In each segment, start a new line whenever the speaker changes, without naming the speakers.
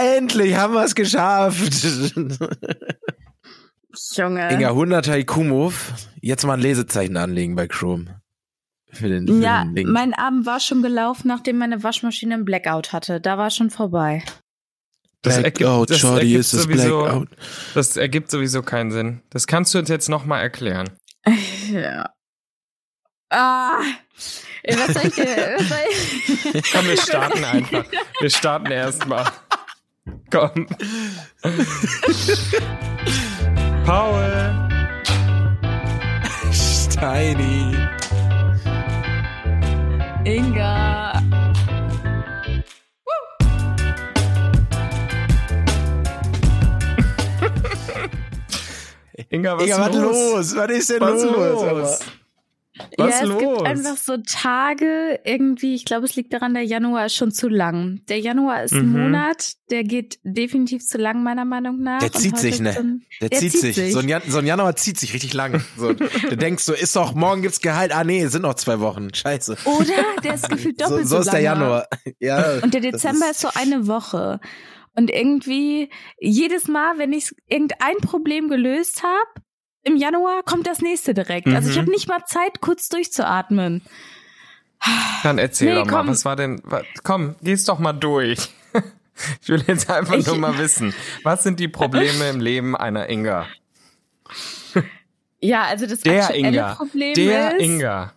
endlich haben wir es geschafft.
Junge.
Inga, 100er IQ-Move. Jetzt mal ein Lesezeichen anlegen bei Chrome. Für den, für
ja,
den
mein Abend war schon gelaufen, nachdem meine Waschmaschine einen Blackout hatte. Da war schon vorbei.
Das
Blackout,
ergibt, das ergibt
ist das
sowieso,
Blackout.
das ergibt sowieso keinen Sinn. Das kannst du uns jetzt nochmal erklären.
Ja. Ah. Was soll ich? Was soll ich?
Komm, wir starten einfach. Wir starten erstmal. Komm. Paul.
Steini.
Inga.
Inga, was
Inga, was
los?
los? Was ist denn
Was
los?
los? Was
ja, es
los?
gibt einfach so Tage, irgendwie, ich glaube, es liegt daran, der Januar ist schon zu lang. Der Januar ist ein
Mhm.
Monat, der geht definitiv zu lang, meiner Meinung nach.
Der zieht sich, ne?
so ein-
Der,
Der
zieht, sich.
sich.
So, ein Jan so ein Januar zieht sich richtig lang. So, du denkst so, ist doch, morgen gibt's Gehalt. Ah nee, sind noch zwei Wochen. Scheiße.
Oder der ist gefühlt
So,
doppelt
so
so,
ist der
lange.
Januar. Ja,
Und der Dezember ist, so eine Woche. Und irgendwie, jedes Mal, wenn ich irgendein Problem gelöst habe, im Januar kommt das nächste direkt. Also ich
Mhm.
habe nicht mal Zeit, kurz durchzuatmen.
Dann erzähl
Nee,
doch mal,
komm.
was war denn, komm, geh's doch mal durch. Ich will jetzt einfach
Ich-
nur mal wissen, was sind die Probleme im Leben einer Inga?
Ja, also das
Der
aktuelle
Inga,
Problem
der
ist,
Inga,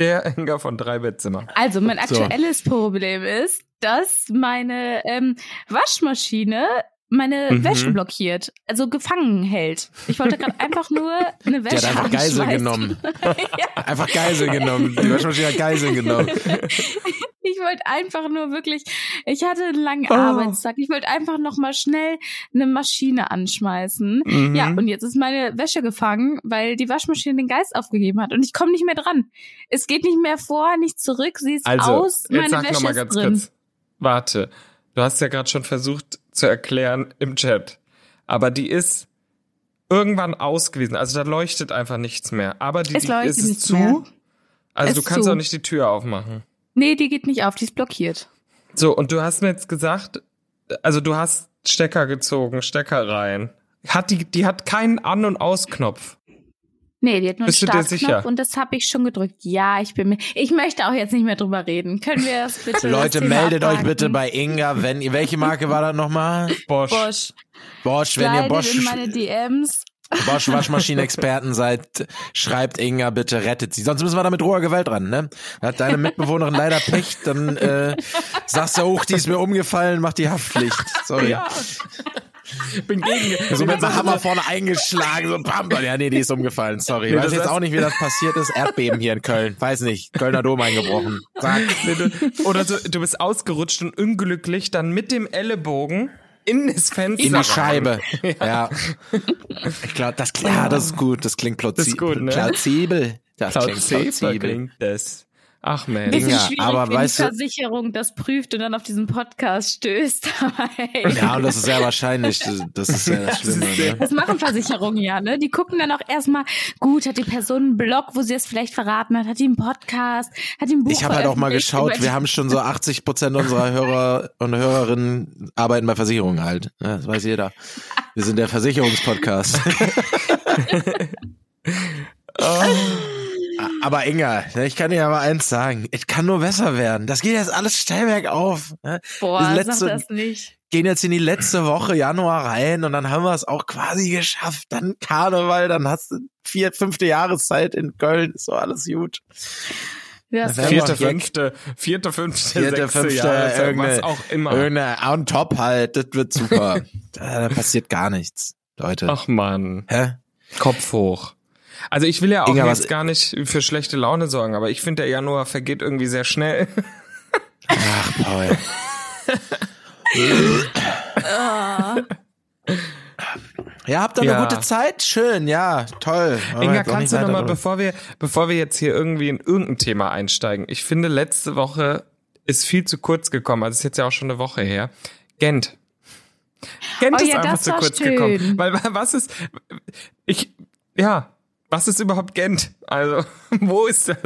der Inga von drei Bettzimmer.
Also mein
So.
aktuelles Problem ist, dass meine ähm, Waschmaschine meine
Mhm.
Wäsche blockiert, also gefangen hält. Ich wollte gerade einfach nur eine
Der
Wäsche
hat einfach Geisel genommen. Einfach Geisel genommen. Die Waschmaschine hat Geisel genommen.
Ich wollte einfach nur wirklich, ich hatte einen langen
Oh.
Arbeitstag. Ich wollte einfach noch mal schnell eine Maschine anschmeißen.
Mhm.
Ja, und jetzt ist meine Wäsche gefangen, weil die Waschmaschine den Geist aufgegeben hat und ich komme nicht mehr dran. Es geht nicht mehr vor, nicht zurück. Sie ist
Also,
aus, meine
jetzt sag
Wäsche
noch mal ganz
drin.
kurz. Warte, du hast ja gerade schon versucht zu erklären im Chat, aber die ist irgendwann ausgewiesen. Also da leuchtet einfach nichts mehr. Aber die,
Es
die ist es zu.
mehr.
Also
Es
du kannst
zu.
auch nicht die Tür aufmachen.
Nee, die geht nicht auf, die ist blockiert.
So, und du hast mir jetzt gesagt, also du hast Stecker gezogen, Stecker rein. Hat die, die hat keinen An- und Ausknopf.
Nee, die hat nur
Bist du
einen
dir
Startknopf
sicher?
und das habe ich schon gedrückt. Ja, ich bin mir. Ich möchte auch jetzt nicht mehr drüber reden. Können wir das bitte?
Leute,
das
meldet euch
abhaken?
bitte bei Inga, wenn ihr, welche Marke war das nochmal?
Bosch.
Bosch.
Bosch, wenn ihr
Slidet
Bosch,
in meine DMs.
Bosch Waschmaschinenexperten seid, schreibt Inga bitte, rettet sie. Sonst müssen wir da mit roher Gewalt ran, ne? Hat deine Mitbewohnerin leider Pech, dann äh, sagst du, hoch, die ist mir umgefallen, mach die Haftpflicht. Sorry.
Ja. Bin gegen.
So mit einem Hammer vorne eingeschlagen, so bam. Ja, nee, die ist umgefallen, sorry.
Nee,
Weiß jetzt auch nicht, wie das passiert ist. Erdbeben hier in Köln. Weiß nicht. Kölner Dom eingebrochen. Zack.
Nee, du, oder so, du bist ausgerutscht und unglücklich dann mit dem Ellenbogen in das Fenster.
In die. Scheibe. Ja. Ich glaube, das, ja, das ist gut. Das klingt plausibel.
Das ist gut, ne?
Plausibel. Das klingt
Plausibel
plausibel.
klingt das. Ach Mensch.
Bisschen
Inga,
schwierig,
aber
wenn
weißt
die
du-
Versicherung das prüft und dann auf diesen Podcast stößt.
Ja, und das ist sehr wahrscheinlich. Das ist ja das
Das ist
Schlimme.
sehr-
Ne?
Das machen Versicherungen ja, ne? Die gucken dann auch erstmal, gut, hat die Person einen Blog, wo sie es vielleicht verraten hat, hat die einen Podcast, hat die ein Buch
Ich habe halt auch mal geschaut, wir haben schon so 80 Prozent unserer Hörer und Hörerinnen arbeiten bei Versicherungen halt. Ja, das weiß jeder. Wir sind der Versicherungspodcast.
Oh.
Aber Inga, ne, ich kann dir aber eins sagen, es kann nur besser werden. Das geht jetzt alles steil bergauf. ne?
Boah,
das
sag
letzte-
das nicht.
Gehen jetzt in die letzte Woche Januar rein und dann haben wir es auch quasi geschafft. Dann Karneval, dann hast du vier, fünfte Jahreszeit in Köln, ist so alles gut.
Ja,
Vierte, fünfte, vierte, fünfte,
Vierte,
sechste
fünfte,
Jahreszeit, was auch immer.
Irgendeine on top halt, das wird super. da, da passiert gar nichts, Leute.
Ach man,
Hä?
Kopf hoch. Also ich will ja auch
Inga,
jetzt gar nicht für schlechte Laune sorgen, aber ich finde der Januar vergeht irgendwie sehr schnell.
Ach, Paul. Ja, habt ihr
Ja.
eine gute Zeit? Schön, ja, toll. Aber
Inga, kannst du nochmal, bevor wir, bevor wir jetzt hier irgendwie in irgendein Thema einsteigen, ich finde, letzte Woche ist viel zu kurz gekommen, also ist jetzt ja auch schon eine Woche her. Gent. Gent
Oh
ist
ja,
einfach
das
zu
war
kurz
schön.
gekommen. Weil was ist, ich, ja, was ist überhaupt Gent? Also, wo ist das?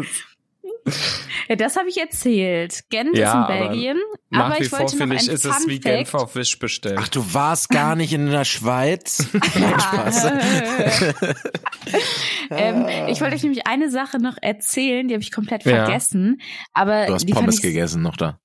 Ja, das habe ich erzählt. Gent
Ja,
ist in
aber
Belgien.
Nach
aber
wie
ich
vor
wollte noch
finde ich,
ein
ist es wie
Fact.
Genf auf Wish bestellt.
Ach, du warst gar nicht in der Schweiz? Nein, Spaß.
ähm, ich wollte euch nämlich eine Sache noch erzählen, die habe ich komplett
Ja.
vergessen. Aber
Du hast Pommes gegessen noch da.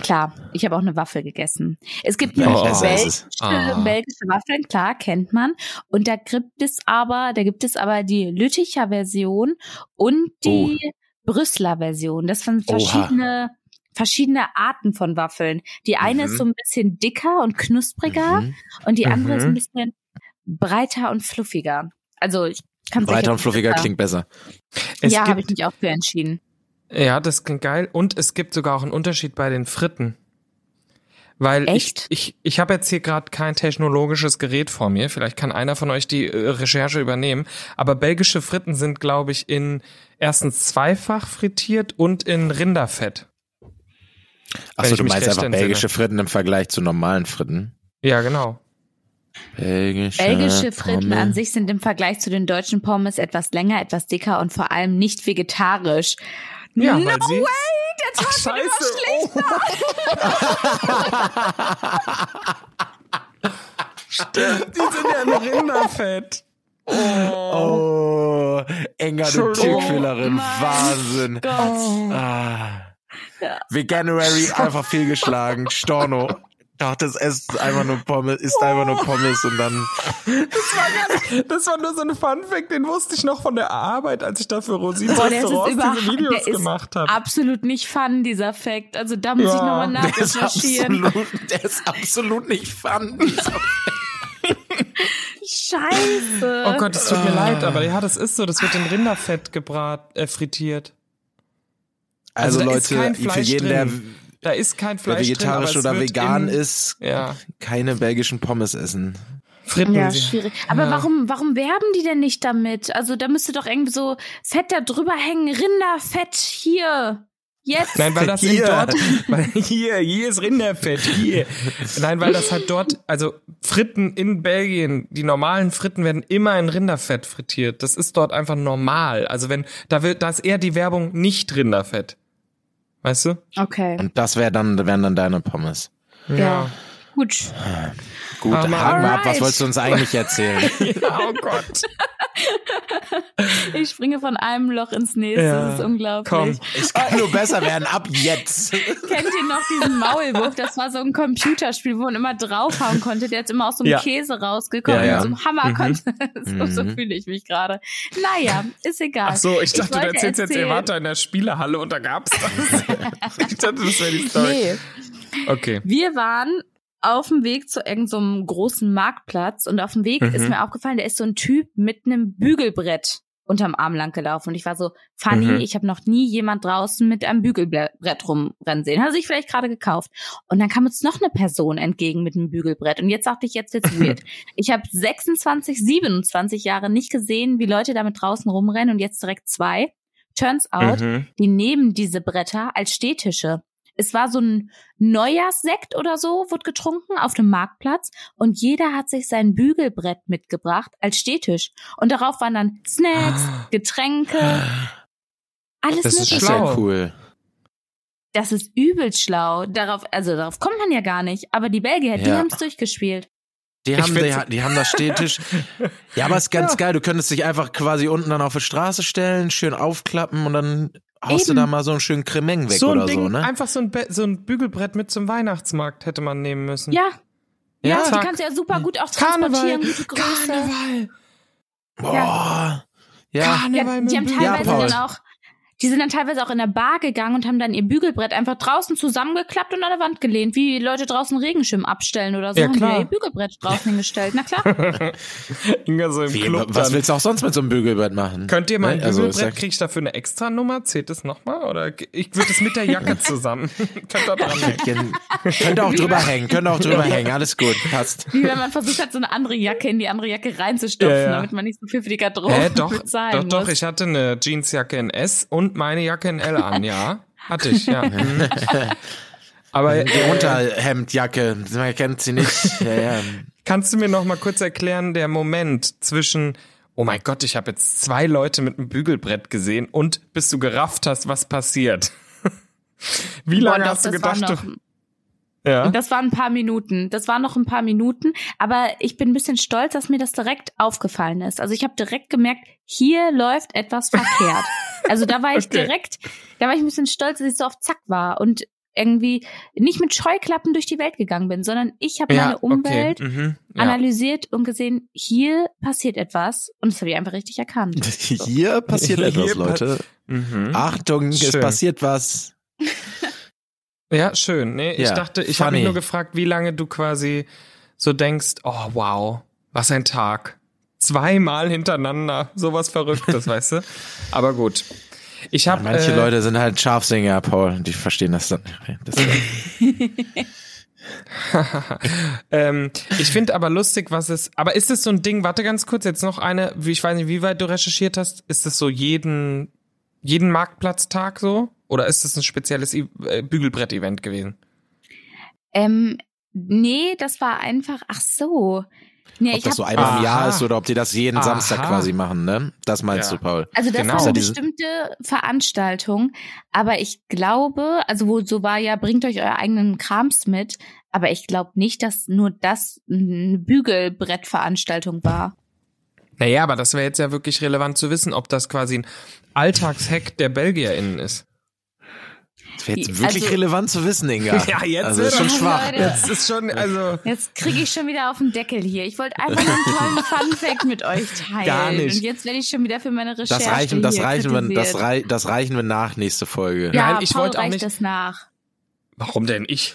Klar, ich habe auch eine Waffel gegessen. Es gibt
Ja, weiß,
belgische, belgische Waffeln, klar, kennt man. Und da gibt es aber, da gibt es aber die Lütticher Version und die Brüsseler Version. Das sind
Oha.
verschiedene, verschiedene Arten von Waffeln. Die eine
Mhm.
ist so ein bisschen dicker und knuspriger
Mhm.
und die andere ist ein
Mhm.
bisschen breiter und fluffiger. Also ich kann
Breiter und fluffiger klingt besser.
Es
ja, habe ich mich auch für entschieden.
Ja, das klingt geil. Und es gibt sogar auch einen Unterschied bei den Fritten. Weil
Echt?
ich, ich, ich habe jetzt hier gerade kein technologisches Gerät vor mir. Vielleicht kann einer von euch die äh, Recherche übernehmen. Aber belgische Fritten sind, glaube ich, in erstens zweifach frittiert und in Rinderfett.
Achso,
ich
du meinst einfach
entsinne.
belgische Fritten im Vergleich zu normalen Fritten?
Ja, genau.
Belgische,
Belgische Fritten
Pommes.
an sich sind im Vergleich zu den deutschen Pommes etwas länger, etwas dicker und vor allem nicht vegetarisch.
Ja,
no way, der
Ach,
Tag wird
scheiße.
immer
Stimmt, die sind ja in Rinderfett.
Oh, enger du. Tierquälerin.
Mann.
Wahnsinn.
Gott.
Ah.
Ja.
Veganuary einfach fehlgeschlagen. Storno. Dachte, es ist einfach nur Pommes, ist einfach nur Pommes und dann.
Das war, gar nicht, das war nur so ein Funfact, den wusste ich noch von der Arbeit, als ich da für Rosins
Boah, der ist
Restaurants
überhaupt-
diese Videos
der ist
gemacht habe.
Absolut nicht fun, dieser Fact. Also da muss
Ja.
ich nochmal
Der ist,
nachrecherchieren.
absolut, der ist absolut nicht fun.
Scheiße.
Oh Gott, es tut mir leid, aber ja, das ist so, das wird in Rinderfett gebrat, äh, frittiert.
Also,
Also
Leute,
kein
für jeden, der,
drin. Da ist kein Fleisch
vegetarisch
drin, aber
oder
es wird
vegan
in,
ist,
Ja,
keine belgischen Pommes essen.
Fritten
Ja, schwierig. Aber
Ja.
warum, warum werben die denn nicht damit? Also da müsste doch irgendwie so Fett da drüber hängen, Rinderfett hier. Jetzt.
Nein, weil das
Hier.
dort, weil hier, hier ist Rinderfett, hier. Nein, weil das halt dort, also Fritten in Belgien, die normalen Fritten werden immer in Rinderfett frittiert. Das ist dort einfach normal. Also wenn, da wird, da ist eher die Werbung nicht Rinderfett. Weißt du?
Okay.
Und das wäre dann, wären dann deine Pommes.
Ja. Gut.
Gut,
Aber-
haken wir ab. Was wolltest du uns eigentlich erzählen?
Ja, oh Gott.
Ich springe von einem Loch ins nächste.
Ja.
Das ist unglaublich.
Komm.
es kann nur besser werden, ab jetzt.
Kennt ihr noch diesen Maulwurf? Das war so ein Computerspiel, wo man immer draufhauen konnte. Der jetzt immer aus so einem
Ja.
Käse rausgekommen
Ja, ja.
und so einem Hammer
Mhm.
konnte. So, so
Mhm.
fühle ich mich gerade. Naja, ist egal.
Ach so, ich dachte, du
wollte
erzählst jetzt, ihr
erzählen-
wart da in der Spielehalle und da gab's das. ich dachte, das wäre die Story.
Nee,
Okay.
wir waren auf dem Weg zu irgendeinem so einem großen Marktplatz und auf dem Weg
Mhm.
ist mir aufgefallen, da ist so ein Typ mit einem Bügelbrett unterm Arm lang gelaufen und ich war so, funny,
Mhm.
ich habe noch nie jemand draußen mit einem Bügelbrett rumrennen sehen. Hat er sich vielleicht gerade gekauft. Und dann kam uns noch eine Person entgegen mit einem Bügelbrett und jetzt dachte ich, jetzt wird's weird. Ich habe 26, 27 Jahre nicht gesehen, wie Leute damit draußen rumrennen und jetzt direkt zwei. Turns out,
Mhm.
die nehmen diese Bretter als Stehtische. Es war so ein Neujahrssekt oder so, wurde getrunken auf dem Marktplatz und jeder hat sich sein Bügelbrett mitgebracht als Stehtisch. Und darauf waren dann Snacks, Getränke, alles
Das
mögliche.
ist
Schlau.
cool.
Das ist übel schlau. Darauf, also darauf kommt man ja gar nicht. Aber die Belgier, die
Ja.
haben es durchgespielt.
Die haben, die, die haben das Stehtisch. Ja, aber ist ganz
Ja.
geil. Du könntest dich einfach quasi unten dann auf die Straße stellen, schön aufklappen und dann haust
Eben.
du da mal so einen schönen Cremeng weg
so ein
oder
Ding,
so, ne?
einfach so ein, Be so ein Bügelbrett mit zum Weihnachtsmarkt hätte man nehmen müssen.
Ja. Ja,
Ja,
die kannst du ja super gut auch
Karneval,
transportieren, Größe.
Karneval,
Boah. Ja.
Karneval
Ja,
mit
die haben
Bügelbrett.
Ja,
teilweise
Paul.
dann auch, die sind dann teilweise auch in der Bar gegangen und haben dann ihr Bügelbrett einfach draußen zusammengeklappt und an der Wand gelehnt, wie Leute draußen Regenschirm abstellen oder so.
Ja,
haben die
klar.
ihr Bügelbrett draußen hingestellt. Na klar.
Inga so im
Wie,
Club
was
dann.
willst du auch sonst mit so einem Bügelbrett machen?
Könnt ihr mein
Ne? Also,
Bügelbrett, krieg ich dafür eine extra Nummer? Zählt das nochmal? Oder ich würde es mit der Jacke zusammen. Könnt ihr dran hängen.
Könnt auch drüber hängen, könnt auch drüber hängen, alles gut, passt.
Wie wenn man versucht hat, so eine andere Jacke in die andere Jacke reinzustopfen,
Ja, ja.
damit man nicht so viel für die Garderobe
Hä, doch,
bezahlen
doch,
muss.
doch, ich hatte eine Jeansjacke in S und meine Jacke in L an, ja. Hatte ich, ja. Mhm. Aber
Die
äh,
Unterhemdjacke, man kennt sie nicht. Ja, ja.
kannst du mir noch mal kurz erklären, der Moment zwischen oh mein Gott, ich habe jetzt zwei Leute mit einem Bügelbrett gesehen und bis du gerafft hast, was passiert. Wie lange hast du
das war
gedacht,
noch,
du, ja?
Das waren ein paar Minuten. Das waren noch ein paar Minuten. Aber ich bin ein bisschen stolz, dass mir das direkt aufgefallen ist. Also ich habe direkt gemerkt, hier läuft etwas verkehrt. also da war ich
Okay.
direkt, da war ich ein bisschen stolz, dass ich so auf Zack war und irgendwie nicht mit Scheuklappen durch die Welt gegangen bin, sondern ich habe meine Umwelt
Okay. Mhm. Ja.
analysiert und gesehen, hier passiert etwas. Und das habe ich einfach richtig erkannt.
Hier passiert
Hier
etwas,
pa-
Leute.
Mhm.
Achtung, es
Schön.
passiert was.
Ja, schön. Nee, ich
Ja,
dachte, ich habe mich nur gefragt, wie lange du quasi so denkst, oh wow, was ein Tag. Zweimal hintereinander, sowas Verrücktes, weißt du? Aber gut. Ich habe
Manche
äh,
Leute sind halt Scharfsinger, Paul. Die verstehen das dann. Das
ähm, ich finde aber lustig, was es. Aber ist es so ein Ding? Warte ganz kurz, jetzt noch eine. wie- Ich weiß nicht, wie weit du recherchiert hast. Ist es so jeden jeden Marktplatztag so? Oder ist es ein spezielles I- äh, Bügelbrett-Event gewesen?
Ähm, nee, das war einfach, ach so. Nee,
ob
ich
das so einmal im. Jahr ist oder ob die das jeden
Aha.
Samstag quasi machen, ne? Das meinst
Ja.
du, Paul?
Also das
Genau.
war
Ist
eine bestimmte Veranstaltung, aber ich glaube, also wo so war ja, bringt euch euer eigenen Krams mit, aber ich glaube nicht, dass nur das eine Bügelbrettveranstaltung war.
Naja, aber das wäre jetzt ja wirklich relevant zu wissen, ob das quasi ein Alltagshack der BelgierInnen ist.
Das wäre jetzt
Die-
wirklich
also-
relevant zu wissen, Inga.
Ja, jetzt
Also ist schon schwach.
Leute.
Jetzt ist schon, also.
Jetzt kriege ich schon wieder auf den Deckel hier. Ich wollte einfach nur einen tollen Funfact mit euch teilen.
Gar nicht.
Und jetzt werde ich schon wieder für meine Recherche
Das reichen, das
hier
reichen wir, das, rei das reichen wir nach nächste Folge.
Ja,
Nein, ich
Paul
wollte auch
reicht
nicht-
das nach.
Warum denn ich?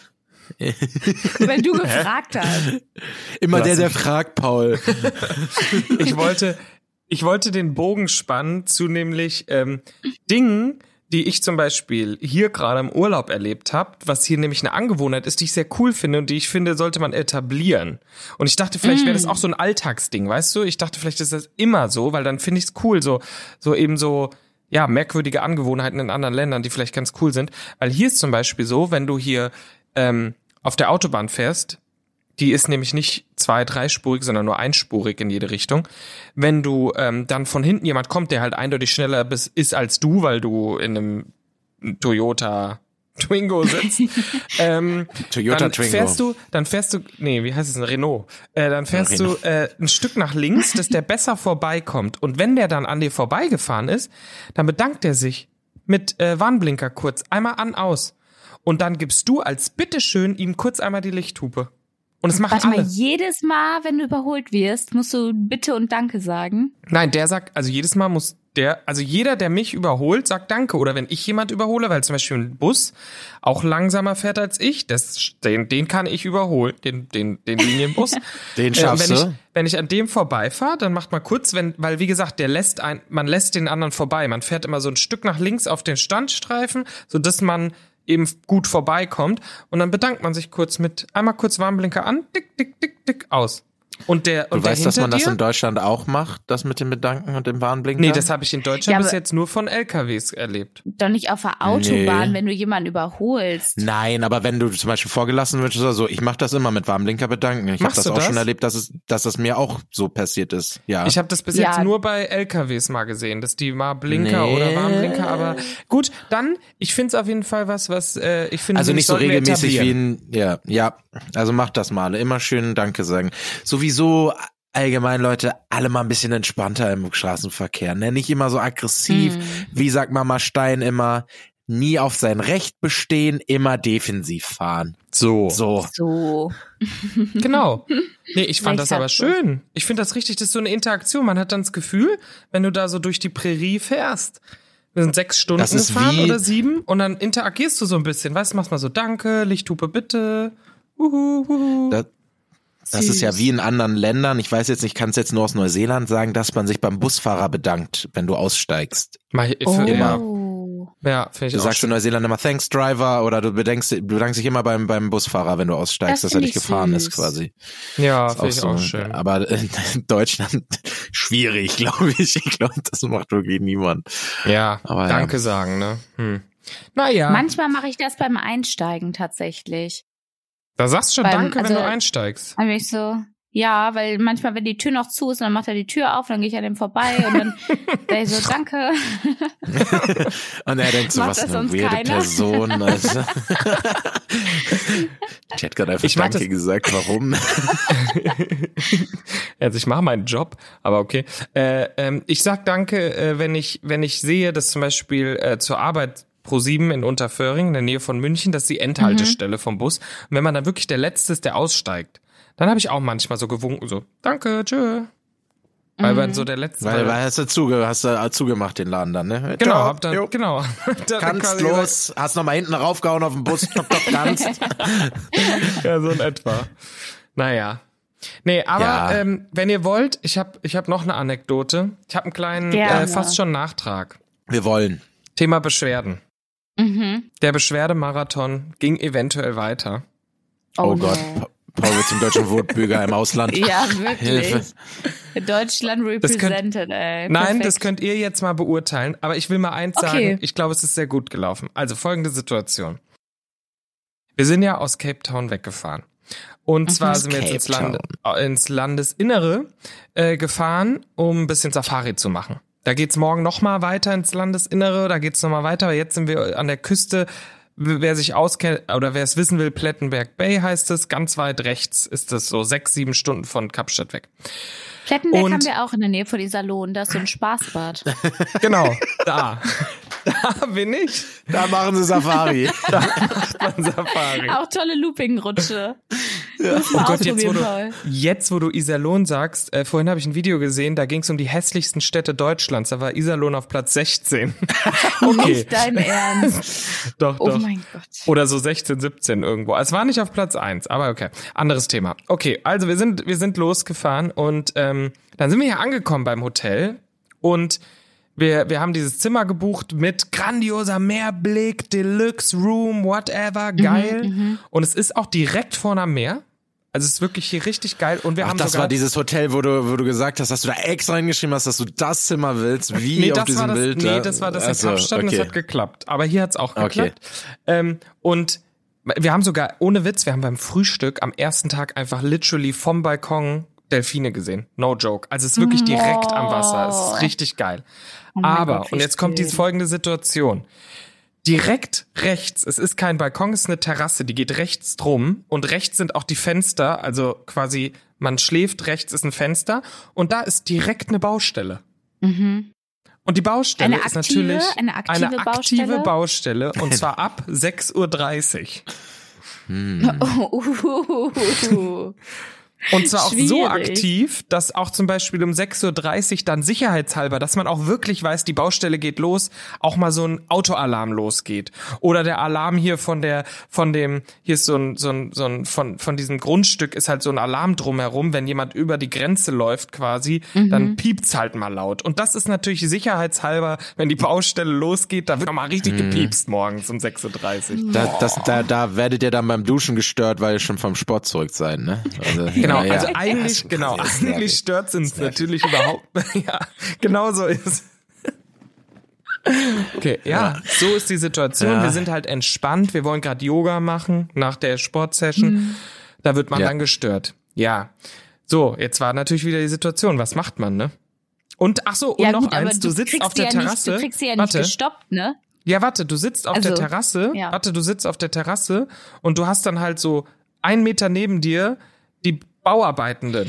Weil du gefragt hast.
Immer der, der fragt, Paul.
Ich wollte, ich wollte den Bogen spannen zu nämlich ähm, Dingen, die ich zum Beispiel hier gerade im Urlaub erlebt habe, was hier nämlich eine Angewohnheit ist, die ich sehr cool finde und die ich finde, sollte man etablieren. Und ich dachte, vielleicht wäre das auch so ein Alltagsding, weißt du? Ich dachte, vielleicht ist das immer so, weil dann finde ich es cool, so, so eben so, ja, merkwürdige Angewohnheiten in anderen Ländern, die vielleicht ganz cool sind. Weil hier ist zum Beispiel so, wenn du hier ähm, auf der Autobahn fährst, die ist nämlich nicht zwei-, dreispurig, sondern nur einspurig in jede Richtung. Wenn du ähm, dann von hinten jemand kommt, der halt eindeutig schneller bis, ist als du, weil du in einem Toyota Twingo sitzt, ähm,
Toyota
dann
Twingo.
fährst du, dann fährst du, nee, wie heißt es, ein Renault, äh, dann fährst
Renault.
du äh, ein Stück nach links, dass der besser vorbeikommt. Und wenn der dann an dir vorbeigefahren ist, dann bedankt er sich mit äh, Warnblinker kurz, einmal an, aus. Und dann gibst du als Bitteschön ihm kurz einmal die Lichthupe. Und es machen
Warte mal, jedes Mal, wenn du überholt wirst, musst du Bitte und Danke sagen.
Nein, der sagt, also jedes Mal muss der, also jeder, der mich überholt, sagt Danke. Oder wenn ich jemand überhole, weil zum Beispiel ein Bus auch langsamer fährt als ich, das, den, den kann ich überholen, den, den, den Linienbus.
Den
Äh,
schaffst
wenn ich,
du.
wenn ich an dem vorbeifahre, dann macht man kurz, wenn, weil wie gesagt, der lässt ein, man lässt den anderen vorbei. Man fährt immer so ein Stück nach links auf den Standstreifen, so dass man eben gut vorbeikommt. Und dann bedankt man sich kurz mit einmal kurz Warnblinker an, dick, dick, dick, dick aus. Und der,
Du
und der
weißt, dass man das
dir,
in Deutschland auch macht, das mit dem Bedanken und dem Warnblinker?
Nee, das habe ich in Deutschland
Ja,
bis jetzt nur von LKWs erlebt.
Doch nicht auf der Autobahn,
Nee.
wenn du jemanden überholst.
Nein, aber wenn du zum Beispiel vorgelassen wirst oder so, ich mache das immer mit Warnblinker bedanken. Ich habe das
du
auch
das?
schon erlebt, dass es, dass es mir auch so passiert ist. Ja.
Ich habe das bis
Ja.
jetzt nur bei LKWs mal gesehen, dass die mal Blinker
Nee.
oder Warnblinker, aber gut, dann, ich finde es auf jeden Fall was, was äh, ich finde,
also nicht so regelmäßig wie ein, ja, ja. Also mach das mal. Immer schön Danke sagen. Sowieso allgemein Leute, alle mal ein bisschen entspannter im Straßenverkehr. Ne? Nicht immer so aggressiv.
Hm.
Wie sagt Mama Stein immer, nie auf sein Recht bestehen, immer defensiv fahren.
So.
So.
So.
Genau. Nee, ich fand das aber schön. Ich finde das richtig, das ist so eine Interaktion. Man hat dann das Gefühl, wenn du da so durch die Prärie fährst, wir sind sechs Stunden gefahren oder sieben und dann interagierst du so ein bisschen. Weißt du, machst mal so Danke, Lichthupe bitte. Uhu, uhu.
Das, das ist ja
Süß.
wie in anderen Ländern. Ich weiß jetzt nicht, ich kann es jetzt nur aus Neuseeland sagen, dass man sich beim Busfahrer bedankt, wenn du aussteigst.
Mach für
Oh.
immer. Ja, finde ich
Du
auch
sagst in. Neuseeland immer Thanks Driver oder du bedenkst, du bedankst dich immer beim, beim Busfahrer, wenn du aussteigst,
Das
dass er dich
ich
gefahren
süß.
ist quasi.
Ja,
Ist
finde ich auch schön.
Aber in Deutschland schwierig, glaube ich. Ich glaube, das macht wirklich niemand.
Ja,
Aber ja.
Danke sagen, ne? Hm. Naja,
Manchmal mache ich das beim Einsteigen tatsächlich.
Da sagst du schon
beim-
Danke, wenn
also-
du einsteigst.
Dann bin ich so, Ja, weil manchmal, wenn die Tür noch zu ist, dann macht er die Tür auf, dann gehe ich an dem vorbei und dann wäre ich so, danke.
und er denkt so,
Macht
was eine weirde
keiner?
Person. Also. ich hätte gerade einfach
Ich
Danke
das-
gesagt. Warum?
Also ich mache meinen Job, aber okay. Äh, ähm, ich sag danke, äh, wenn ich wenn ich sehe, dass zum Beispiel äh, zur Arbeit pro 7 in Unterföhring, in der Nähe von München, das ist die Endhaltestelle vom Bus. Und wenn man dann wirklich der Letzte ist, der aussteigt, dann habe ich auch manchmal so gewunken, so Danke, tschö. Weil man so der Letzte.
Weil, weil hast du zuge, hast du zugemacht den Laden dann, ne?
genau, hab dann
Jo.
genau. Dann
Kannst los, hast noch mal hinten raufgehauen auf den Bus, stopp, stopp, kannst.
Ja, so in etwa. Naja. Nee, aber
Ja.
ähm, wenn ihr wollt, ich habe ich hab noch eine Anekdote. Ich habe einen kleinen,
Gerne.
äh, fast schon Nachtrag.
Wir wollen.
Thema Beschwerden.
Mhm.
Der Beschwerdemarathon ging eventuell weiter.
Oh,
Oh,
Gott.
no.
Paul wird zum deutschen Wutbürger im Ausland.
Ja, wirklich.
Hilfe.
Deutschland
Das könnt-
represented, ey.
Nein,
Perfekt.
das könnt ihr jetzt mal beurteilen, aber ich will mal eins
Okay.
sagen. Ich glaube, es ist sehr gut gelaufen. Also folgende Situation. Wir sind ja aus Cape Town weggefahren. Und zwar sind wir jetzt ins,
Cape
Land, äh, ins Landesinnere äh, gefahren, um ein bisschen Safari zu machen. Da geht's morgen noch mal weiter ins Landesinnere, da geht's noch mal weiter. Aber jetzt sind wir an der Küste. Wer sich auskennt oder wer es wissen will, Plettenberg Bay heißt es. Ganz weit rechts ist es so sechs, sieben Stunden von Kapstadt weg.
Plettenberg
Und-
haben wir auch in der Nähe von Iserlohn. Da ist so ein Spaßbad.
Genau, da. Da bin ich.
Da machen sie Safari.
Beim Safari.
auch tolle Loopingrutsche. Muss
Oh Gott, jetzt wo, du, jetzt wo du Iserlohn sagst, äh, vorhin habe ich ein Video gesehen, da ging es um die hässlichsten Städte Deutschlands. Da war Iserlohn auf Platz 16. okay,
Nicht dein Ernst.
doch,
Oh
doch.
mein Gott.
Oder so 16, 17 irgendwo. Es war nicht auf Platz 1, aber okay. Anderes Thema. Okay, also wir sind, wir sind losgefahren und ähm, dann sind wir hier angekommen beim Hotel und wir, wir haben dieses Zimmer gebucht mit grandioser Meerblick, Deluxe Room, whatever, geil. Und es ist auch direkt vorne am Meer. Also es ist wirklich hier richtig geil. Und wir
Ach,
haben
das
sogar
war dieses Hotel, wo du, wo du gesagt hast, dass du da extra hingeschrieben hast, dass du das Zimmer willst, wie
nee,
auf
das
diesem
das,
Bild.
Nee,
da.
das war das in
Achso,
Kapstadt und
okay.
das hat geklappt. Aber hier hat's auch
Okay.
geklappt. Ähm, und wir haben sogar, ohne Witz, wir haben beim Frühstück am ersten Tag einfach literally vom Balkon Delfine gesehen. No joke. Also es ist wirklich direkt am Wasser. Es ist richtig geil.
Oh
Aber,
Gott,
und jetzt kommt die folgende Situation. Direkt rechts, es ist kein Balkon, es ist eine Terrasse, die geht rechts drum und rechts sind auch die Fenster, also quasi man schläft, rechts ist ein Fenster und da ist direkt eine Baustelle.
Mhm.
Und die Baustelle
Eine
ist
aktive-
natürlich
eine aktive
aktive
Baustelle?
Baustelle und zwar ab 6.30
Hm.
Uh,
Und zwar auch so
Schwierig.
aktiv, dass auch zum Beispiel um 6.30 Uhr dann sicherheitshalber, dass man auch wirklich weiß, die Baustelle geht los, auch mal so ein Autoalarm losgeht. Oder der Alarm hier von der, von dem, hier ist so ein, so ein, so ein, von, von diesem Grundstück ist halt so ein Alarm drumherum, wenn jemand über die Grenze läuft quasi, dann piept's halt mal laut. Und das ist natürlich sicherheitshalber, wenn die Baustelle losgeht, da wird nochmal richtig gepiepst morgens um 6.30 Uhr.
Da, das, da, da werdet ihr dann beim Duschen gestört, weil ihr schon vom Sport zurück seid, ne? Also,
Genau,
ja, ja.
also eigentlich,
ist
genau,
nervig.
eigentlich stört uns natürlich überhaupt. ja, genau so ist. Okay, ja, so ist die Situation.
Ja.
Wir sind halt entspannt. Wir wollen gerade Yoga machen nach der Sportsession. Da wird man
Ja.
dann gestört. Ja. So, jetzt war natürlich wieder die Situation. Was macht man, ne? Und ach so, und
ja
noch
gut,
eins, du, sitzt auf der
ja
Terrasse.
Nicht, du kriegst sie ja nicht
Warte.
gestoppt, ne?
Ja, warte, du sitzt auf
Also,
der Terrasse,
ja.
warte, du sitzt auf der Terrasse und du hast dann halt so einen Meter neben dir die Bauarbeitenden,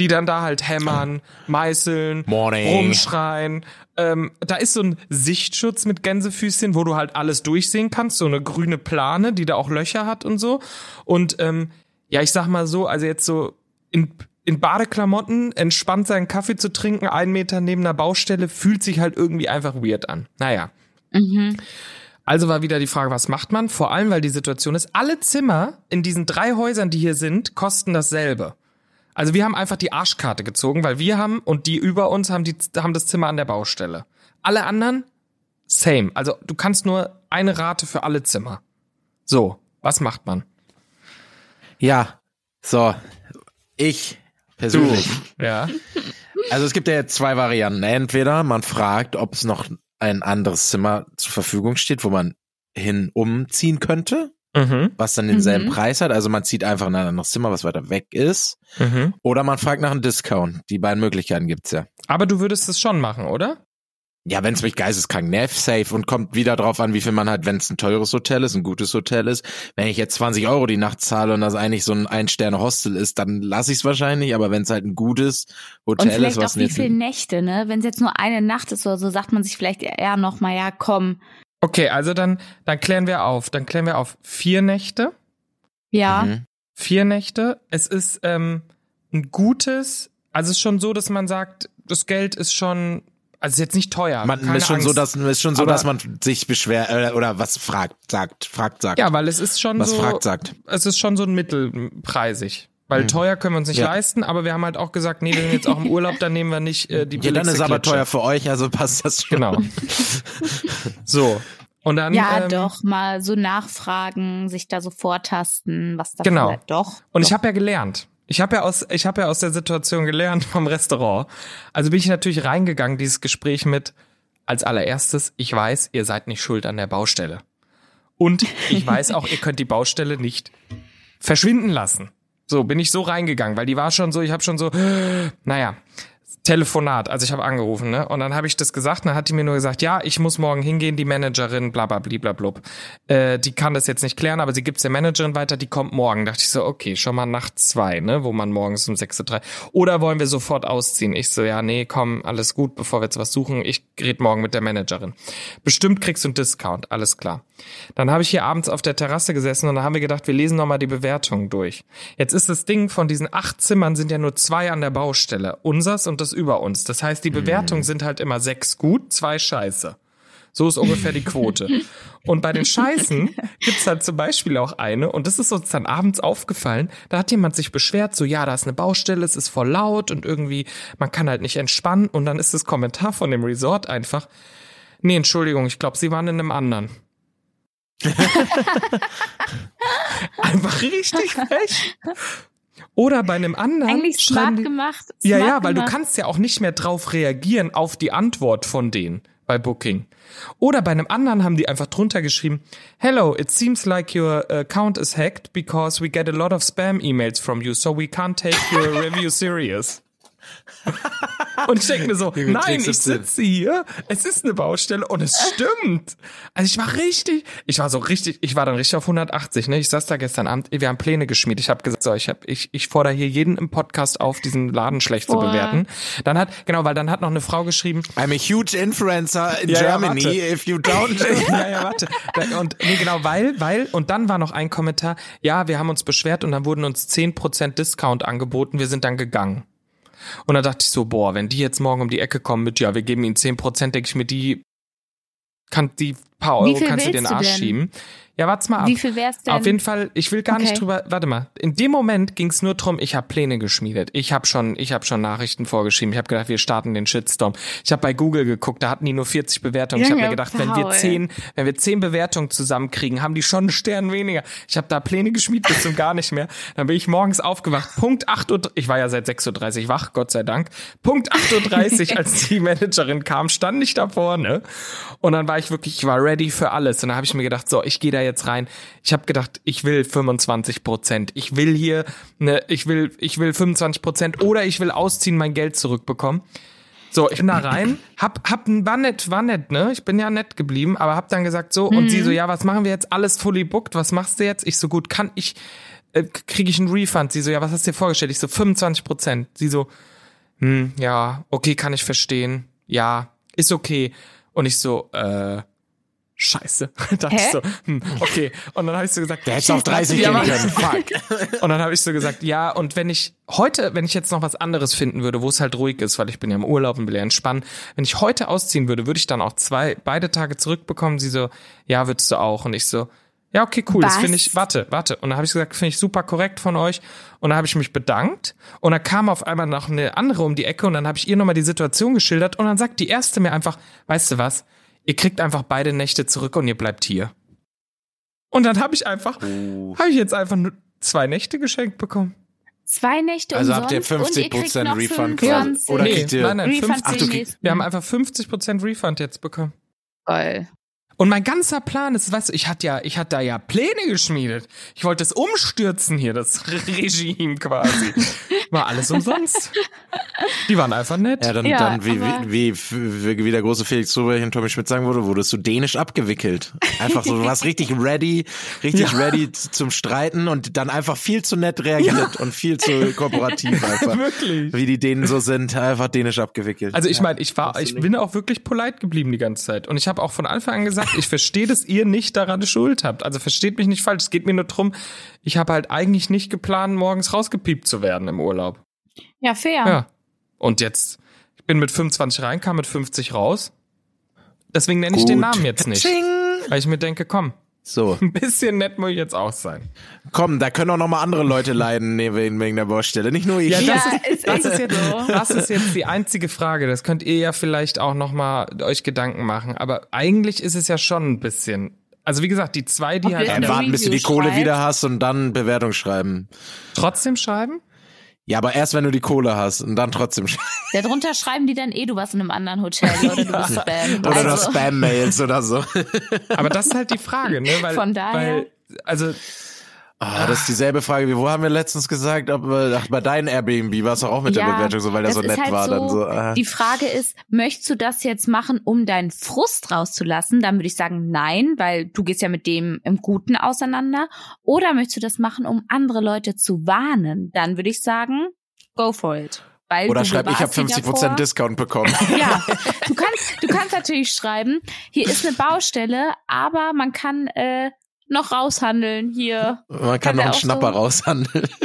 die dann da halt hämmern, meißeln,
Morning.
rumschreien. Ähm, da ist so ein Sichtschutz mit Gänsefüßchen, wo du halt alles durchsehen kannst, so eine grüne Plane, die da auch Löcher hat und so. Und ähm, ja, ich sag mal so, also jetzt so in, in Badeklamotten entspannt seinen Kaffee zu trinken, einen Meter neben einer Baustelle, fühlt sich halt irgendwie einfach weird an. Naja.
Mhm.
Also war wieder die Frage, was macht man? Vor allem, weil die Situation ist, alle Zimmer in diesen drei Häusern, die hier sind, kosten dasselbe. Also wir haben einfach die Arschkarte gezogen, weil wir haben und die über uns haben die haben das Zimmer an der Baustelle. Alle anderen same. Also du kannst nur eine Rate für alle Zimmer. So, was macht man?
ja, so. Ich persönlich.
Ja.
Also es gibt ja jetzt zwei Varianten. Entweder man fragt, ob es noch ein anderes Zimmer zur Verfügung steht, wo man hin umziehen könnte.
Mhm.
was dann denselben
Mhm.
Preis hat. Also man zieht einfach in ein anderes Zimmer, was weiter weg ist.
Mhm.
Oder man fragt nach einem Discount. Die beiden Möglichkeiten gibt's ja.
Aber du würdest es schon machen, oder?
Ja, wenn es mich geisteskrank nervt, safe und kommt wieder drauf an, wie viel man hat, wenn es ein teures Hotel ist, ein gutes Hotel ist. Wenn ich jetzt 20 Euro die Nacht zahle und das eigentlich so ein Ein-Sterne-Hostel ist, dann lasse ich es wahrscheinlich. Aber wenn es halt ein gutes
Und
Hotel ist,
vielleicht
was
auch wie viele Nächte, ne? Wenn es jetzt nur eine Nacht ist oder so, sagt man sich vielleicht eher noch mal, ja, komm.
Okay, also dann, dann klären wir auf. Dann klären wir auf vier Nächte.
Ja.
Mhm.
Vier Nächte. Es ist ähm, ein gutes, also es ist schon so, dass man sagt, das Geld ist schon, also es ist jetzt nicht teuer.
Man
keine
ist schon
Angst.
so, dass ist schon so,
Aber-
dass man sich beschwert äh, oder was fragt, sagt, fragt, sagt.
Ja, weil es ist schon
was
so,
fragt, sagt.
es ist schon so ein mittelpreisig. Weil
Mhm.
teuer können wir uns nicht
Ja.
leisten, aber wir haben halt auch gesagt, nee, wir sind jetzt auch im Urlaub, dann nehmen wir nicht äh, die
Ja, dann ist aber teuer für euch, also passt das schon.
Genau. so. Und dann
Ja,
ähm,
doch, mal so nachfragen, sich da so vortasten, was da
Genau.
vielleicht doch.
Und ich
doch.
habe ja gelernt. Ich habe ja aus ich habe ja aus der Situation gelernt vom Restaurant. Also bin ich natürlich reingegangen dieses Gespräch mit als allererstes, ich weiß, ihr seid nicht schuld an der Baustelle. Und ich weiß auch, ihr könnt die Baustelle nicht verschwinden lassen. So bin ich so reingegangen, weil die war schon so, ich habe schon so naja, Telefonat, also ich habe angerufen, ne? Und dann habe ich das gesagt, und dann hat die mir nur gesagt, ja, ich muss morgen hingehen, die Managerin, bla bla bla bla. Äh, die kann das jetzt nicht klären, aber sie gibt's der Managerin weiter, die kommt morgen. Dachte ich so, okay, schon mal nach zwei, ne? Wo man morgens um 6.03 Uhr. Oder wollen wir sofort ausziehen? Ich so, ja, nee, komm, alles gut, bevor wir jetzt was suchen. Ich red morgen mit der Managerin. Bestimmt kriegst du einen Discount, alles klar. Dann habe ich hier abends auf der Terrasse gesessen und dann haben wir gedacht, wir lesen nochmal die Bewertungen durch. Jetzt ist das Ding, von diesen acht Zimmern sind ja nur zwei an der Baustelle. Unsers und das über uns. Das heißt, die Bewertungen sind halt immer sechs gut, zwei scheiße. So ist ungefähr die Quote. Und bei den Scheißen gibt's halt zum Beispiel auch eine, und das ist uns dann abends aufgefallen, da hat jemand sich beschwert, so ja, da ist eine Baustelle, es ist voll laut und irgendwie, man kann halt nicht entspannen. Und dann ist das Kommentar von dem Resort einfach, nee, Entschuldigung, ich glaube, sie waren in einem anderen. Einfach richtig frech. Oder bei einem anderen.
Eigentlich smart gemacht.
ja,
smart
ja, weil du
gemacht.
kannst ja auch nicht mehr drauf reagieren auf die Antwort von denen bei Booking. Oder bei einem anderen haben die einfach drunter geschrieben, Hello, it seems like your account is hacked because we get a lot of spam emails from you, so we can't take your review serious. Und ich denke mir so, nein, ich sitze hier, es ist eine Baustelle und es stimmt. Also ich war richtig, ich war so richtig, ich war dann richtig auf 180, ne? Ich saß da gestern Abend, wir haben Pläne geschmiedet. Ich habe gesagt, so, ich hab, ich, ich fordere hier jeden im Podcast auf, diesen Laden schlecht zu
Boah.
bewerten. Dann hat, genau, weil dann hat noch eine Frau geschrieben,
I'm a huge influencer in
Ja, ja,
Germany,
warte.
if you don't.
ja, ja, warte. Und nee, genau, weil, weil, und dann war noch ein Kommentar, ja, wir haben uns beschwert und dann wurden uns 10% Discount angeboten, wir sind dann gegangen. Und da dachte ich so, boah, wenn die jetzt morgen um die Ecke kommen mit, ja, wir geben ihnen 10%, denke ich mir, die kann die paar Euro kannst du den Arsch schieben. Ja, warte mal ab.
Wie viel wär's denn?
Auf jeden Fall, ich will gar nicht
Okay.
drüber, warte mal. In dem Moment ging es nur drum, ich habe Pläne geschmiedet. Ich habe schon, ich habe schon Nachrichten vorgeschrieben. Ich habe gedacht, wir starten den Shitstorm. Ich habe bei Google geguckt, da hatten die nur 40 Bewertungen. ich habe mir gedacht, wenn wir. 10, wenn wir 10 Bewertungen zusammenkriegen, haben die schon einen Stern weniger. Ich habe da Pläne geschmiedet bis zum gar nicht mehr. Dann bin ich morgens aufgewacht. Punkt 8 Uhr, ich war ja seit 6.30 Uhr wach, Gott sei Dank. Punkt 8.30 Uhr, als die Managerin kam, stand ich da vorne. Und dann war ich wirklich, ich war ready für alles. Und dann habe ich mir gedacht, so, ich gehe da jetzt rein. Ich habe gedacht, ich will 25 Prozent. Ich will hier, ne, ich will, ich will 25 Prozent oder ich will ausziehen, mein Geld zurückbekommen. So, ich bin da rein, hab, hab, war nett, war nett, ne? Ich bin ja nett geblieben, aber hab dann gesagt so, und sie so, ja, was machen wir jetzt? Alles fully booked, was machst du jetzt? Ich so, gut, kann ich, äh, kriege ich einen Refund? Sie so, ja, was hast du dir vorgestellt? Ich so, 25 Prozent. Sie so, hm, ja, okay, kann ich verstehen. Ja, ist okay. Und ich so, äh, Scheiße. Da dachte ich so, hm, okay. Und dann habe ich so gesagt,
Der hätte auf 30
Ja,
gehen können. Fuck.
und dann habe ich so gesagt, ja, und wenn ich heute, wenn ich jetzt noch was anderes finden würde, wo es halt ruhig ist, weil ich bin ja im Urlaub und will ja entspannen, wenn ich heute ausziehen würde, würde ich dann auch zwei, beide Tage zurückbekommen. Sie so, ja, würdest du auch. Und ich so, ja, okay, cool, das
Was?
finde ich, warte, warte. Und dann habe ich gesagt, finde ich super korrekt von euch. Und dann habe ich mich bedankt. Und dann kam auf einmal noch eine andere um die Ecke und dann habe ich ihr nochmal die Situation geschildert. Und dann sagt die erste mir einfach, weißt du was, ihr kriegt einfach beide Nächte zurück und ihr bleibt hier. Und dann habe ich einfach,
Oh.
habe ich jetzt einfach nur zwei Nächte geschenkt bekommen.
Zwei Nächte
Also
umsonst
habt ihr 50
und ihr kriegt
Prozent
noch
Refund
25.
quasi? Oder kriegt ihr-
nein, nein,
Refund
50,
für die
du kriegst-
nächsten.
wir haben einfach 50% Refund jetzt bekommen.
Geil.
Und mein ganzer Plan ist, weißt du, ich hatte ja, ich hatte da ja Pläne geschmiedet. Ich wollte es umstürzen hier, das Regime quasi. War alles umsonst. Die waren einfach nett.
Ja, dann,
Ja,
dann wie, wie, wie, wie der große Felix Zubrecht und Tommy Schmidt sagen würde, wurdest du dänisch abgewickelt. Einfach so, du warst richtig ready, richtig
Ja.
ready zum Streiten und dann einfach viel zu nett reagiert und viel zu kooperativ einfach.
Wirklich.
Wie die Dänen so sind, einfach dänisch abgewickelt.
Also ich meine, ich war, ich bin auch wirklich polite geblieben die ganze Zeit. Und ich habe auch von Anfang an gesagt, ich verstehe, dass ihr nicht daran Schuld habt. Also versteht mich nicht falsch. Es geht mir nur drum, ich habe halt eigentlich nicht geplant, morgens rausgepiept zu werden im Urlaub.
Ja, fair.
Ja. Und jetzt, ich bin mit 25 rein, kam mit 50 raus. Deswegen nenne ich den
Gut.
Namen jetzt nicht.
Tsching.
Weil ich mir denke, komm,
So,
ein bisschen nett muss ich jetzt auch sein.
komm, da können auch noch mal andere Leute leiden wegen wegen der Baustelle, nicht nur ich.
Ja,
Ja,
das ist,
ist
das ist jetzt,
so.
das ist jetzt die einzige Frage. Das könnt ihr ja vielleicht auch noch mal euch Gedanken machen. Aber eigentlich ist es ja schon ein bisschen. Also wie gesagt, die zwei, die
Ob
halt der,
Warten, bis du die Kohle
schreibst.
wieder hast und dann Bewertung schreiben.
trotzdem schreiben.
Ja, aber erst wenn du die Kohle hast und dann trotzdem schreiben.
Darunter schreiben die dann eh, du warst in einem anderen Hotel oder du bist Spam.
Oder noch
also,
Spam-Mails oder so.
Aber das ist halt die Frage, ne? Weil,
Von daher-
Weil, also
Ah, das ist dieselbe Frage, wie wo haben wir letztens gesagt, ob ach, bei deinen Airbnb war es auch mit der
Ja,
Bewertung so, weil der so nett
halt
war.
so,
dann so, ah.
Die Frage ist, möchtest du das jetzt machen, um deinen Frust rauszulassen? Dann würde ich sagen, nein, weil du gehst ja mit dem im Guten auseinander. Oder möchtest du das machen, um andere Leute zu warnen? Dann würde ich sagen, go for it. Weil
Oder schreib, ich habe
bewahrst dich
50%
davor.
Discount bekommen.
Ja, du kannst, du kannst natürlich schreiben, hier ist eine Baustelle, aber man kann äh, noch raushandeln hier.
Man kann
Kann
noch einen
auch
Schnapper
so-
raushandeln.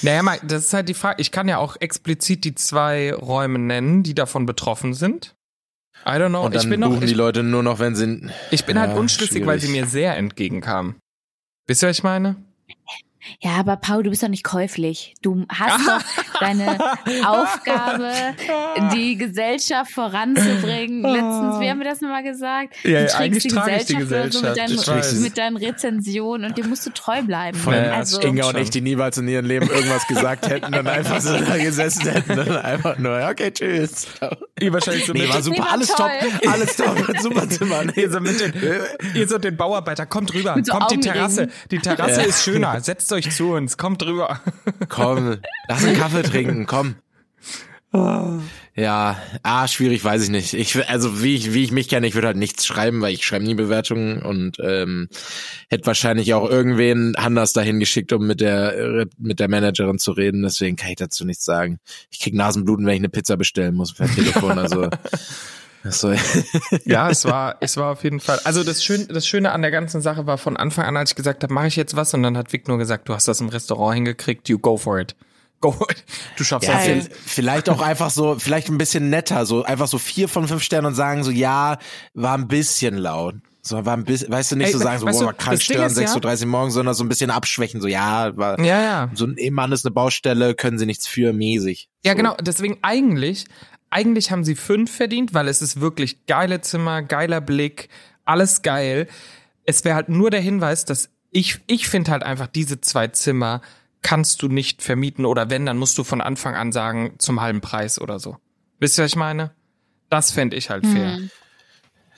Naja, mal, das ist halt die Frage. Ich kann ja auch explizit die zwei Räume nennen, die davon betroffen sind. I don't know.
Und
ich
dann
bin noch,
buchen die
ich,
Leute nur noch, wenn sie.
ich bin halt
Ja,
unschlüssig, weil sie
schwierig.
mir sehr entgegenkamen. Wisst ihr, was ich meine?
Ja, aber Paul, du bist doch nicht käuflich. Du hast doch deine Aufgabe, die Gesellschaft voranzubringen. Letztens, wie haben wir das nochmal gesagt?
Ja,
du
eigentlich
die
ich die
so
Gesellschaft,
mit, deinen, mit deinen Rezensionen und dem musst du treu bleiben.
Vor allem
Ja,
also,
Inga und ich, die niemals in ihrem Leben irgendwas gesagt hätten, dann einfach so da gesessen hätten. Dann einfach nur, okay, tschüss.
Ihr wahrscheinlich so
Nee,
mit,
war super,
war
alles
toll.
top, alles top, super Zimmer. Nee,
ihr so mit den, ihr so den Bauarbeiter, kommt rüber,
Mit so
kommt die. Terrasse. Die Terrasse
Ja.
ist schöner, setzt euch zu uns, kommt rüber.
Komm, lass einen Kaffee trinken, komm. Ja, ah, schwierig, weiß ich nicht. Ich, also wie ich, wie ich mich kenne, ich würde halt nichts schreiben, weil ich schreibe nie Bewertungen und ähm, hätte wahrscheinlich auch irgendwen anders dahin geschickt, um mit der mit der Managerin zu reden. Deswegen kann ich dazu nichts sagen. Ich krieg Nasenbluten, wenn ich eine Pizza bestellen muss per Telefon. Also so.
Ja, es war, es war auf jeden Fall. Also das Schöne, das Schöne an der ganzen Sache war von Anfang an, als ich gesagt habe, mache ich jetzt was, und dann hat Vic nur gesagt, du hast das im Restaurant hingekriegt, you go for it. Go. Du schaffst
Ja,
das
vi-
jetzt.
vielleicht auch einfach so, vielleicht ein bisschen netter, so einfach so vier von fünf Sternen und sagen so, ja, war ein bisschen laut. So, war ein bisschen, weißt du, nicht
Ey,
so sagen, so, boah, kann
Ding
stören,
ist ja-
6.30 Uhr morgens, sondern so ein bisschen abschwächen, so, ja, war,
Ja, ja.
so ein Mann ist eine Baustelle, können sie nichts für, mäßig.
Ja,
so.
genau. Deswegen eigentlich, eigentlich haben sie fünf verdient, weil es ist wirklich geile Zimmer, geiler Blick, alles geil. Es wäre halt nur der Hinweis, dass ich, ich finde halt einfach diese zwei Zimmer kannst du nicht vermieten oder wenn, dann musst du von Anfang an sagen, zum halben Preis oder so. Wisst ihr, was ich meine? Das fände ich halt fair.
Hm.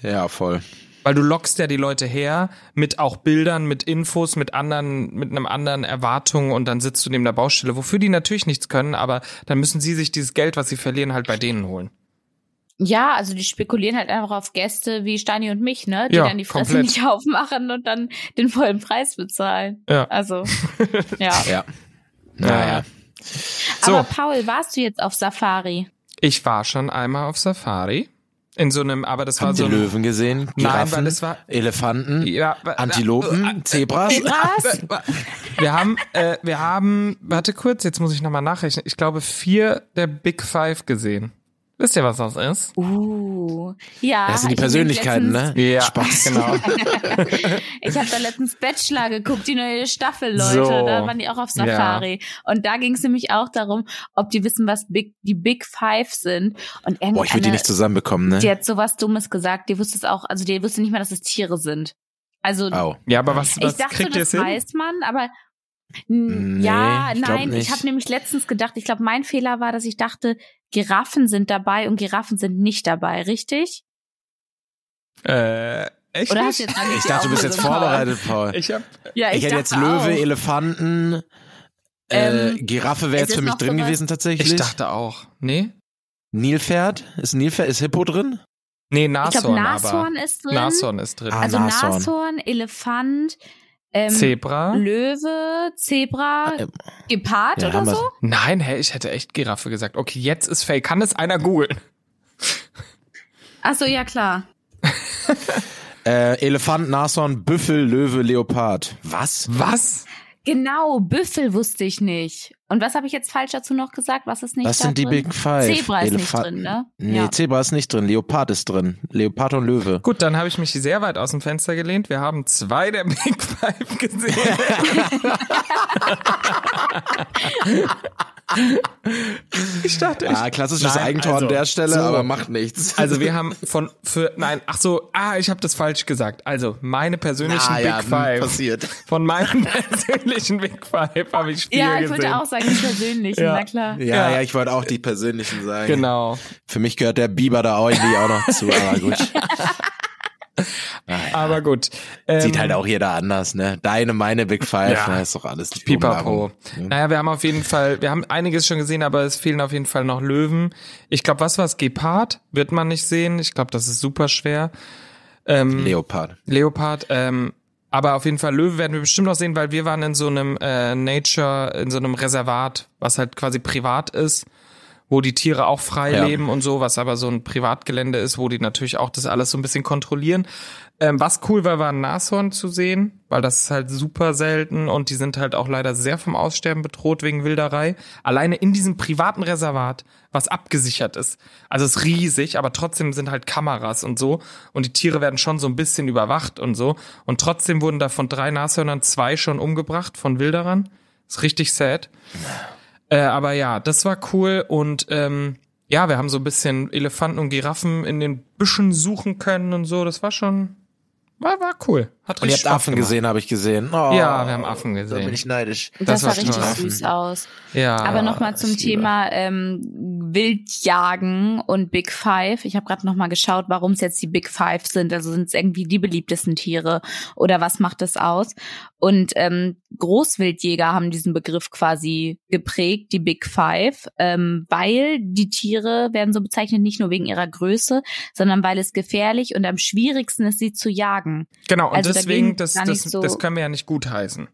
Ja, voll.
Weil du lockst ja die Leute her mit auch Bildern, mit Infos, mit anderen, mit einem anderen Erwartungen und dann sitzt du neben der Baustelle, wofür die natürlich nichts können, aber dann müssen sie sich dieses Geld, was sie verlieren, halt bei denen holen.
Ja, also die spekulieren halt einfach auf Gäste wie Steini und mich, ne? Die
Ja,
dann die Fresse
komplett.
nicht aufmachen und dann den vollen Preis bezahlen.
Ja.
Also, ja.
Ja. Naja.
So.
Aber Paul, warst du jetzt auf Safari?
Ich war schon einmal auf Safari. In so einem, aber das war
Habt
so
ihr
ein,
Löwen gesehen?
Nein,
Giraffen?
weil es war-
Elefanten?
Ja,
Antilopen? Zebras?
Was?
Wir haben, äh, wir haben, warte kurz, jetzt muss ich nochmal nachrechnen. Ich glaube, vier der Big Five gesehen. Wisst ihr, was das ist?
Uh, ja.
Das sind die Persönlichkeiten,
letztens-
ne?
Ja,
Spaß.
genau.
Ich habe da letztens Bachelor geguckt, die neue Staffel, Leute.
So.
Da waren die auch auf Safari. Und da ging es nämlich auch darum, ob die wissen, was Big, die Big Five sind. Und
Boah, ich würde die nicht zusammenbekommen, ne?
Die hat sowas Dummes gesagt. Die wusste es auch, also die wusste nicht mal, dass es Tiere sind. Also
Au.
Ja, aber was, was
ich dachte,
kriegt ihr
das weiß man, aber
Nee,
ja,
ich
nein,
nicht.
ich habe nämlich letztens gedacht, ich glaube, mein Fehler war, dass ich dachte, Giraffen sind dabei und Giraffen sind nicht dabei, richtig?
Äh, Echt
Oder
nicht?
hast du jetzt
Ich dachte, du bist jetzt vorbereitet, Paul.
Ich hab,
Ja,
Ich,
ich,
hätte jetzt Löwe,
auch.
Elefanten, äh,
Ähm,
Giraffe wäre
es
jetzt für mich drin
sowas-
gewesen tatsächlich.
ich dachte auch. Nee?
Nilpferd? Ist Nilpferd, ist Hippo drin?
Nee,
Ich
Nashorn
glaube,
aber.
Nashorn ist drin.
Nashorn ist drin.
Ah,
also
Nashorn.
Nashorn, Elefant, ähm,
Zebra?
Löwe, Zebra,
Ähm,
Gepard
ja,
oder so?
Nein, hä, ich hätte echt Giraffe gesagt. Okay, jetzt ist fake. Kann es einer googeln?
Ach so, ja klar.
Äh, Elefant, Nashorn, Büffel, Löwe, Leopard. Was?
Was?
Genau, Büffel wusste ich nicht. Und was habe ich jetzt falsch dazu noch gesagt? Was ist nicht
Was
da
sind die
drin?
Big Five?
Zebra ist
Elefant-
nicht drin, ne?
Nee,
Ja.
Zebra ist nicht drin. Leopard ist drin. Leopard und Löwe.
Gut, dann habe ich mich sehr weit aus dem Fenster gelehnt. Wir haben zwei der Big Five gesehen. ich dachte, ich,
Ah, klassisches
Nein,
Eigentor
also,
an der Stelle,
so.
aber macht nichts.
Also wir haben von für nein, ach so, ah, ich habe das falsch gesagt. Also meine persönlichen
Ah, ja,
Big
hm,
Five.
passiert.
Von meinen persönlichen Big Five habe ich vier
Ja, ich
gesehen.
wollte auch sagen, die persönlichen,
Ja.
na klar.
Ja,
Ja.
ja, ich wollte auch die persönlichen sagen.
Genau.
Für mich gehört der Biber da auch irgendwie auch noch zu, aber gut.
Aber gut. Ähm,
Sieht halt auch jeder anders, ne? Deine, meine Big Five,
Ja.
na, ist doch alles die
Pipapo.
Ja.
Naja, wir haben auf jeden Fall, wir haben einiges schon gesehen, aber es fehlen auf jeden Fall noch Löwen. Ich glaube, was war's? Gepard wird man nicht sehen. Ich glaube, das ist super schwer. Ähm,
Leopard.
Leopard, ähm, aber auf jeden Fall Löwe werden wir bestimmt noch sehen, weil wir waren in so einem äh, Nature, in so einem Reservat, was halt quasi privat ist, wo die Tiere auch frei
Ja.
leben und so, was aber so ein Privatgelände ist, wo die natürlich auch das alles so ein bisschen kontrollieren. Ähm, was cool war, war ein Nashorn zu sehen, weil das ist halt super selten und die sind halt auch leider sehr vom Aussterben bedroht wegen Wilderei. Alleine in diesem privaten Reservat, was abgesichert ist. Also es ist riesig, aber trotzdem sind halt Kameras und so und die Tiere werden schon so ein bisschen überwacht und so und trotzdem wurden da von drei Nashörnern zwei schon umgebracht von Wilderern. Ist richtig sad. Äh, aber ja, das war cool und ähm, ja, wir haben so ein bisschen Elefanten und Giraffen in den Büschen suchen können und so. Das war schon, war, war cool. Hat
Und ihr habt
Spaß
Affen
gemacht.
gesehen, habe ich gesehen. Oh,
Ja, wir haben Affen
Da bin
gesehen.
ich neidisch.
Das,
Das
sah
war
richtig
toll.
süß aus.
Ja.
Aber nochmal zum. Thema ähm, Wildjagen und Big Five. Ich habe gerade nochmal geschaut, warum es jetzt die Big Five sind. Also sind es irgendwie die beliebtesten Tiere oder was macht das aus? Und ähm, Großwildjäger haben diesen Begriff quasi geprägt, die Big Five, ähm, weil die Tiere werden so bezeichnet nicht nur wegen ihrer Größe, sondern weil es gefährlich und am schwierigsten ist, sie zu jagen.
Genau, und
Also
deswegen, das, das,
so-
das können wir ja nicht gutheißen.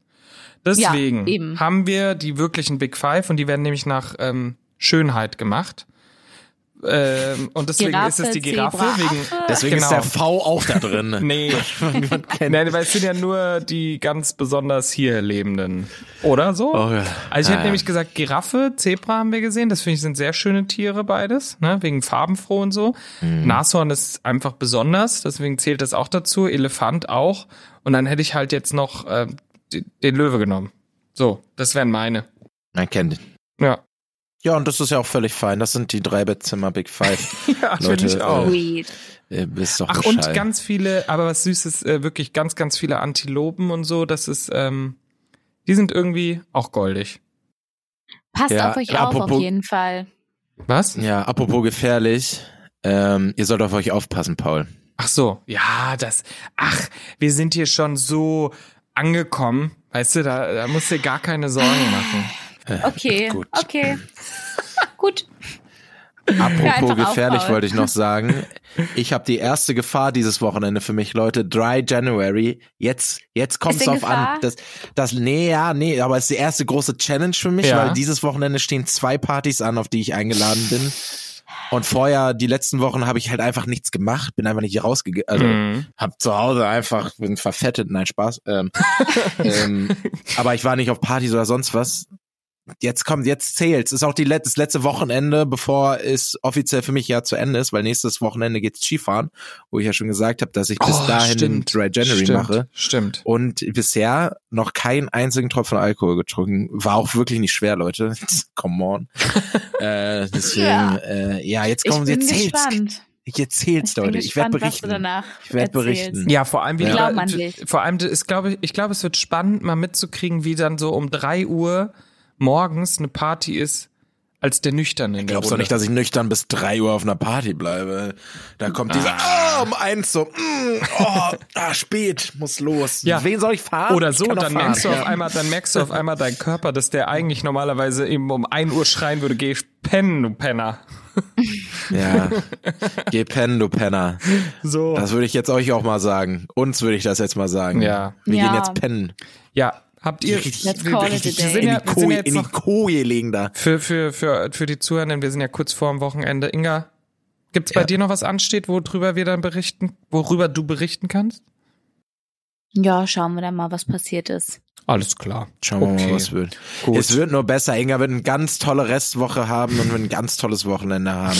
Deswegen
Ja,
haben wir die wirklichen Big Five und die werden nämlich nach ähm, Schönheit gemacht. Ähm, und deswegen
Giraffe,
ist es die Giraffe,
Zebra,
wegen.
Deswegen
Genau.
ist der V auch da drin.
Nee. Nein, weil es sind ja nur die ganz besonders hier lebenden. Oder so?
Oh, ja.
Also ich hätte
Ah, ja.
nämlich gesagt, Giraffe, Zebra haben wir gesehen. Das finde ich sind sehr schöne Tiere beides, ne? wegen farbenfroh und so.
Mhm.
Nashorn ist einfach besonders, deswegen zählt das auch dazu. Elefant auch. Und dann hätte ich halt jetzt noch äh, den Löwe genommen. So, das wären meine.
Man kennt ihn.
Ja,
Ja, und das ist ja auch völlig fein. Das sind die drei Bettzimmer Big Five.
ja
Leute,
finde ich auch.
äh. Ihr wisst doch
Ach, und ganz viele, aber was Süßes, äh, wirklich ganz, ganz viele Antilopen und so. Das ist, ähm, die sind irgendwie auch goldig.
Passt
Ja,
auf euch
ja,
auf, auf jeden Fall.
Was?
Ja, apropos gefährlich. Ähm, ihr sollt auf euch aufpassen, Paul.
Ach so, ja, das. Ach, wir sind hier schon so angekommen. Weißt du, da, da musst du dir gar keine Sorgen machen.
Okay,
Gut.
okay. Gut.
Apropos gefährlich
aufbauen.
wollte ich noch sagen. Ich habe die erste Gefahr dieses Wochenende für mich, Leute. Dry January. Jetzt, jetzt kommt es auf an. Das, das, nee, ja, nee, aber es ist die erste große Challenge für mich,
Ja.
weil dieses Wochenende stehen zwei Partys an, auf die ich eingeladen bin. Und vorher, die letzten Wochen, habe ich halt einfach nichts gemacht, bin einfach nicht rausgegangen. Also,
Mhm.
hab zu Hause einfach, bin verfettet, nein, Spaß. Ähm, ähm, aber ich war nicht auf Partys oder sonst was. Jetzt kommt, jetzt zählt's. Ist auch die let das letzte Wochenende, bevor es offiziell für mich ja zu Ende ist, weil nächstes Wochenende geht's Skifahren, wo ich ja schon gesagt habe, dass ich bis
Oh,
dahin den Dry January
stimmt,
mache.
Stimmt.
Und bisher noch keinen einzigen Tropfen Alkohol getrunken. War auch wirklich nicht schwer, Leute. Come on. äh, deswegen,
Ja.
äh, ja, jetzt
Ich
kommen, jetzt zählt's.
gespannt.
Jetzt zählt's,
Ich
Leute. Ich werde
gespannt, was du
berichten.
danach
Ich werd
erzählst.
berichten.
Ja, vor allem wie
Ja.
die
Glauben an dich.
vor allem ist glaube ich glaube es wird spannend mal mitzukriegen, wie dann so um drei Uhr morgens eine Party ist. als der Nüchterne der
Glaubst du
Runde.
nicht, dass ich nüchtern bis drei Uhr auf einer Party bleibe? Da kommt dieser, ah, um eins so, mm, oh, ah, spät, muss los.
Ja.
Wen soll ich fahren?
Oder
Ich
so,
doch
dann
fahren.
merkst du auf einmal, dann merkst du auf einmal deinen Körper, dass der eigentlich normalerweise eben um 1 Uhr schreien würde, geh pennen, du Penner.
Ja. Geh pennen, du Penner.
So.
Das würde ich jetzt euch auch mal sagen. Uns würde ich das jetzt mal sagen.
Ja.
Wir
Ja.
gehen jetzt pennen.
Ja, habt ihr,
Richtig-
Let's
wir,
call it a
wir,
day.
sind
In die, in die Koje legen da.
für, für, für, für die Zuhörenden, wir sind ja kurz vor dem Wochenende. Inga, gibt's bei
Ja.
dir noch was ansteht, worüber wir dann berichten, worüber du berichten kannst?
Ja, schauen wir dann mal, was passiert ist.
Alles klar.
Schauen wir
Okay.
mal, was wird.
Gut.
Es wird nur besser. Inga wird eine ganz tolle Restwoche haben und wird ein ganz tolles Wochenende haben.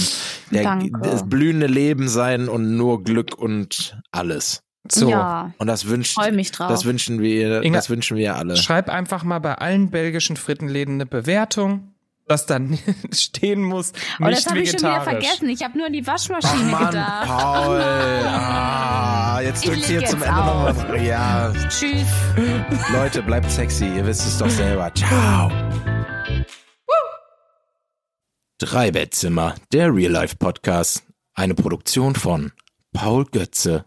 Der,
Danke.
Das blühende Leben sein und nur Glück und alles.
So.
Ja,
Und das wünscht,
freue mich drauf.
das wünschen wir,
Inga-
das wünschen wir alle.
Schreib einfach mal bei allen belgischen Frittenläden eine Bewertung, dass dann stehen muss,
oh,
nicht
das habe ich schon wieder vergessen. Ich habe nur an die Waschmaschine
Mann,
gedacht.
Paul. Ah, jetzt drückt
leg
hier
jetzt
zum Ende
auf.
nochmal. Ja,
Tschüss.
Leute, bleibt sexy. Ihr wisst es doch selber. Ciao. Drei Bettzimmer, der Real Life Podcast. Eine Produktion von Paul Götze